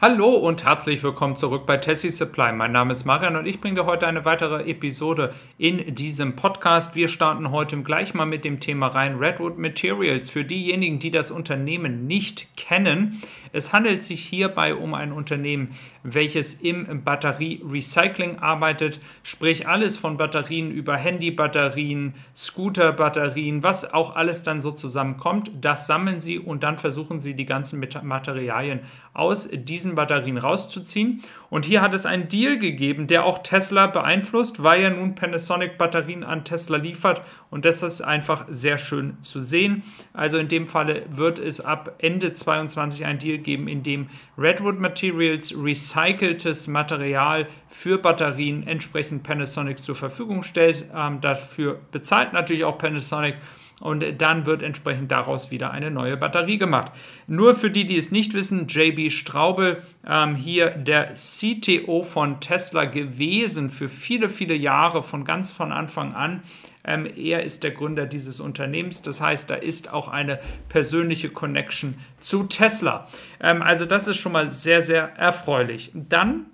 Hallo und herzlich willkommen zurück bei Tessie Supply. Mein Name ist Marian und ich bringe dir heute eine weitere Episode in diesem Podcast. Wir starten heute gleich mal mit dem Thema rein Redwood Materials. Für diejenigen, die das Unternehmen nicht kennen, es handelt sich hierbei um ein Unternehmen, welches im Batterie-Recycling arbeitet, sprich alles von Batterien über Handybatterien, Scooterbatterien, was auch alles dann so zusammenkommt, das sammeln sie und dann versuchen sie die ganzen Materialien aus diesen Batterien rauszuziehen. Und hier hat es einen Deal gegeben, der auch Tesla beeinflusst, weil ja nun Panasonic Batterien an Tesla liefert und das ist einfach sehr schön zu sehen. Also in dem Falle wird es ab Ende 2022 ein Deal geben, in dem Redwood Materials recyceltes Material für Batterien entsprechend Panasonic zur Verfügung stellt. Ähm, dafür bezahlt natürlich auch Panasonic und dann wird entsprechend daraus wieder eine neue Batterie gemacht. Nur für die, die es nicht wissen, JB Straube, ähm, hier der CTO von Tesla gewesen für viele, viele Jahre, von ganz von Anfang an. Ähm, er ist der Gründer dieses Unternehmens. Das heißt, da ist auch eine persönliche Connection zu Tesla. Ähm, also das ist schon mal sehr, sehr erfreulich. Dann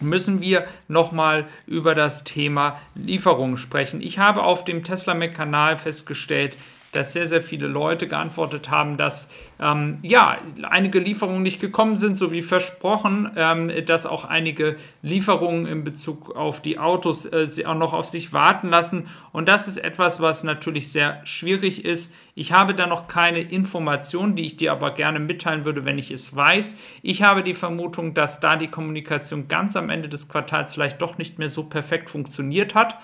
müssen wir nochmal über das Thema Lieferungen sprechen. Ich habe auf dem Tesla Mac-Kanal festgestellt, dass sehr, sehr viele Leute geantwortet haben, dass ähm, ja, einige Lieferungen nicht gekommen sind, so wie versprochen, ähm, dass auch einige Lieferungen in Bezug auf die Autos äh, auch noch auf sich warten lassen. Und das ist etwas, was natürlich sehr schwierig ist. Ich habe da noch keine Informationen, die ich dir aber gerne mitteilen würde, wenn ich es weiß. Ich habe die Vermutung, dass da die Kommunikation ganz am Ende des Quartals vielleicht doch nicht mehr so perfekt funktioniert hat.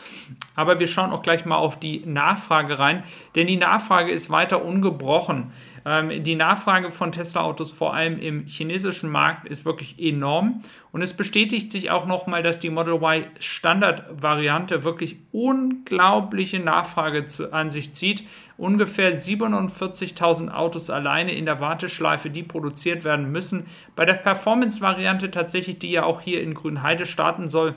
Aber wir schauen auch gleich mal auf die Nachfrage rein, denn die Nachfrage ist weiter ungebrochen. Ähm, die Nachfrage von Tesla-Autos, vor allem im chinesischen Markt, ist wirklich enorm. Und es bestätigt sich auch nochmal, dass die Model Y Standard-Variante wirklich unglaubliche Nachfrage zu, an sich zieht. Ungefähr 47.000 Autos alleine in der Warteschleife, die produziert werden müssen. Bei der Performance-Variante tatsächlich, die ja auch hier in Grünheide starten soll,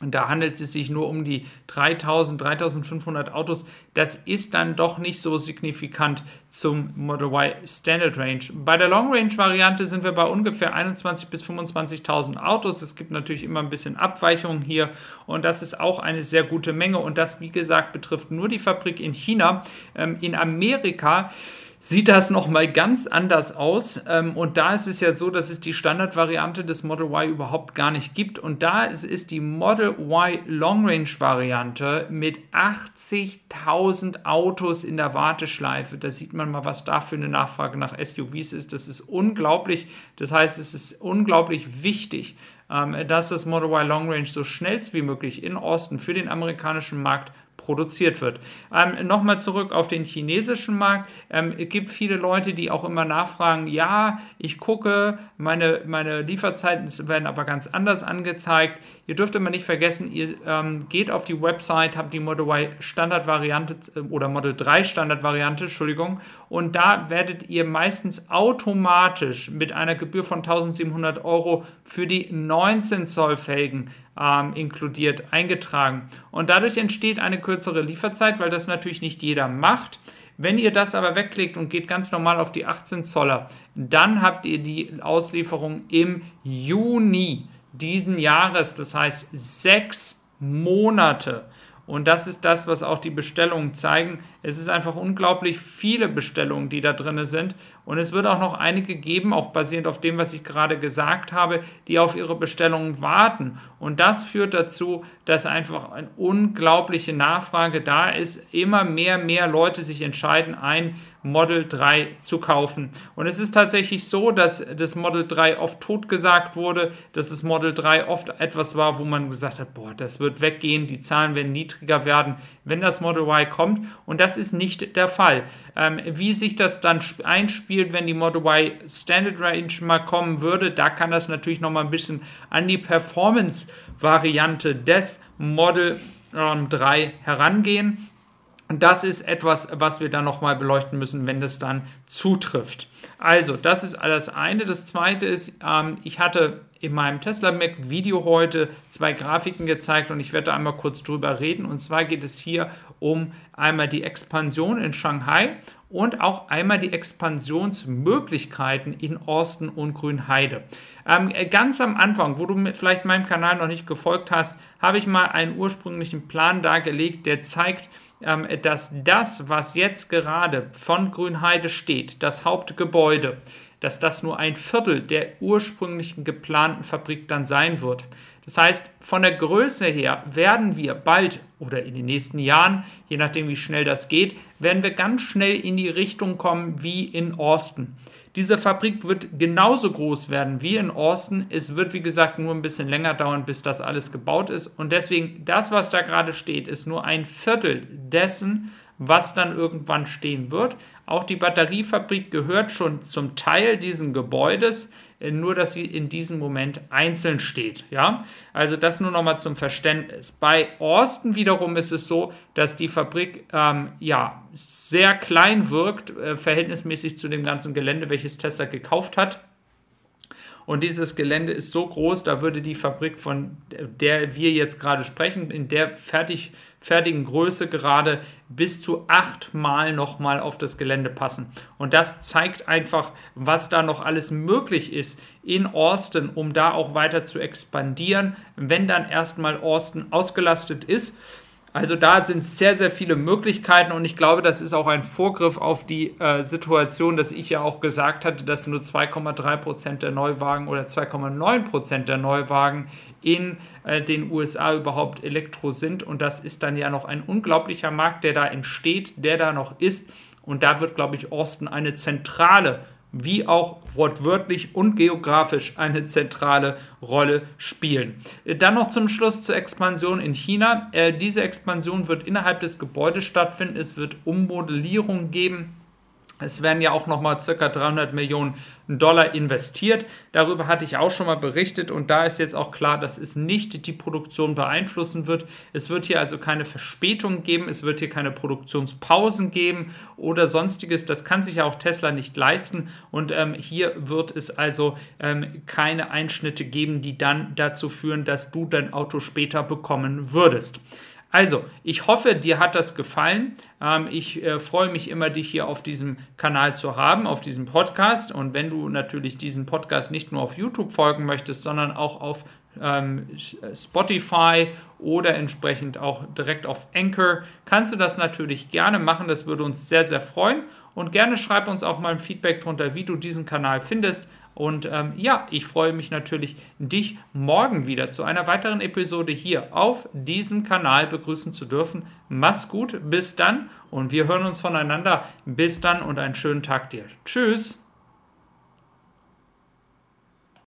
und da handelt es sich nur um die 3000, 3500 Autos. Das ist dann doch nicht so signifikant zum Model Y Standard Range. Bei der Long Range Variante sind wir bei ungefähr 21.000 bis 25.000 Autos. Es gibt natürlich immer ein bisschen Abweichungen hier und das ist auch eine sehr gute Menge. Und das, wie gesagt, betrifft nur die Fabrik in China. Ähm, in Amerika sieht das nochmal ganz anders aus. Ähm, und da ist es ja so, dass es die Standardvariante des Model Y überhaupt gar nicht gibt. Und da ist, die Model Y Long Range Variante mit 80.000 Autos in der Warteschleife. Da sieht man mal, was da für eine Nachfrage nach SUVs ist. Das ist unglaublich. Das heißt, es ist unglaublich wichtig, ähm, dass das Model Y Long Range so schnellst wie möglich in Austin für den amerikanischen Markt produziert wird. Ähm, Nochmal zurück auf den chinesischen Markt. Ähm, es gibt viele Leute, die auch immer nachfragen, ja, ich gucke, meine, meine Lieferzeiten werden aber ganz anders angezeigt. Ihr dürft immer nicht vergessen, ihr ähm, geht auf die Website, habt die Model Y Standardvariante äh, oder Model 3 Standardvariante, Entschuldigung, und da werdet ihr meistens automatisch mit einer Gebühr von 1700 Euro für die 19 Zoll Felgen ähm, inkludiert eingetragen. Und dadurch entsteht eine kürzere Lieferzeit, weil das natürlich nicht jeder macht. Wenn ihr das aber wegklickt und geht ganz normal auf die 18 Zoller, dann habt ihr die Auslieferung im Juni diesen Jahres, das heißt sechs Monate. Und das ist das, was auch die Bestellungen zeigen. Es ist einfach unglaublich viele Bestellungen, die da drin sind. Und es wird auch noch einige geben, auch basierend auf dem, was ich gerade gesagt habe, die auf ihre Bestellungen warten. Und das führt dazu, dass einfach eine unglaubliche Nachfrage da ist. Immer mehr, mehr Leute sich entscheiden, ein Model 3 zu kaufen. Und es ist tatsächlich so, dass das Model 3 oft totgesagt wurde, dass das Model 3 oft etwas war, wo man gesagt hat, boah, das wird weggehen, die Zahlen werden niedriger werden, wenn das Model Y kommt. Und das ist nicht der Fall. Ähm, wie sich das dann einspielt, wenn die Model Y Standard Range mal kommen würde, da kann das natürlich noch mal ein bisschen an die Performance-Variante des Model ähm, 3 herangehen. Und das ist etwas, was wir dann nochmal beleuchten müssen, wenn das dann zutrifft. Also, das ist das eine. Das zweite ist, ähm, ich hatte in meinem Tesla Mac Video heute zwei Grafiken gezeigt und ich werde da einmal kurz drüber reden. Und zwar geht es hier um einmal die Expansion in Shanghai und auch einmal die Expansionsmöglichkeiten in Austin und Grünheide. Ähm, ganz am Anfang, wo du vielleicht meinem Kanal noch nicht gefolgt hast, habe ich mal einen ursprünglichen Plan dargelegt, der zeigt, dass das, was jetzt gerade von Grünheide steht, das Hauptgebäude, dass das nur ein Viertel der ursprünglichen geplanten Fabrik dann sein wird. Das heißt, von der Größe her werden wir bald oder in den nächsten Jahren, je nachdem wie schnell das geht, werden wir ganz schnell in die Richtung kommen wie in Austin. Diese Fabrik wird genauso groß werden wie in Austin. Es wird, wie gesagt, nur ein bisschen länger dauern, bis das alles gebaut ist. Und deswegen, das, was da gerade steht, ist nur ein Viertel dessen, was dann irgendwann stehen wird. Auch die Batteriefabrik gehört schon zum Teil dieses Gebäudes. Äh, nur dass sie in diesem Moment einzeln steht. Ja? Also das nur nochmal zum Verständnis. Bei Austin wiederum ist es so, dass die Fabrik ähm, ja, sehr klein wirkt, äh, verhältnismäßig zu dem ganzen Gelände, welches Tesla gekauft hat. Und dieses Gelände ist so groß, da würde die Fabrik, von der wir jetzt gerade sprechen, in der fertig, fertigen Größe gerade bis zu achtmal nochmal auf das Gelände passen. Und das zeigt einfach, was da noch alles möglich ist in Austin, um da auch weiter zu expandieren, wenn dann erstmal Austin ausgelastet ist. Also da sind sehr, sehr viele Möglichkeiten und ich glaube, das ist auch ein Vorgriff auf die äh, Situation, dass ich ja auch gesagt hatte, dass nur 2,3 Prozent der Neuwagen oder 2,9 Prozent der Neuwagen in äh, den USA überhaupt Elektro sind. Und das ist dann ja noch ein unglaublicher Markt, der da entsteht, der da noch ist. Und da wird, glaube ich, Austin eine zentrale wie auch wortwörtlich und geografisch eine zentrale Rolle spielen. Dann noch zum Schluss zur Expansion in China. Äh, diese Expansion wird innerhalb des Gebäudes stattfinden. Es wird Ummodellierung geben es werden ja auch nochmal circa 300 Millionen Dollar investiert. Darüber hatte ich auch schon mal berichtet und da ist jetzt auch klar, dass es nicht die Produktion beeinflussen wird. Es wird hier also keine Verspätung geben, es wird hier keine Produktionspausen geben oder sonstiges. Das kann sich ja auch Tesla nicht leisten und ähm, hier wird es also ähm, keine Einschnitte geben, die dann dazu führen, dass du dein Auto später bekommen würdest. Also, ich hoffe, dir hat das gefallen. Ähm, ich äh, freue mich immer, dich hier auf diesem Kanal zu haben, auf diesem Podcast. Und wenn du natürlich diesen Podcast nicht nur auf YouTube folgen möchtest, sondern auch auf ähm, Spotify oder entsprechend auch direkt auf Anchor, kannst du das natürlich gerne machen. Das würde uns sehr, sehr freuen. Und gerne schreib uns auch mal ein Feedback drunter, wie du diesen Kanal findest. Und ähm, ja, ich freue mich natürlich, dich morgen wieder zu einer weiteren Episode hier auf diesem Kanal begrüßen zu dürfen. Mach's gut, bis dann und wir hören uns voneinander. Bis dann und einen schönen Tag dir. Tschüss.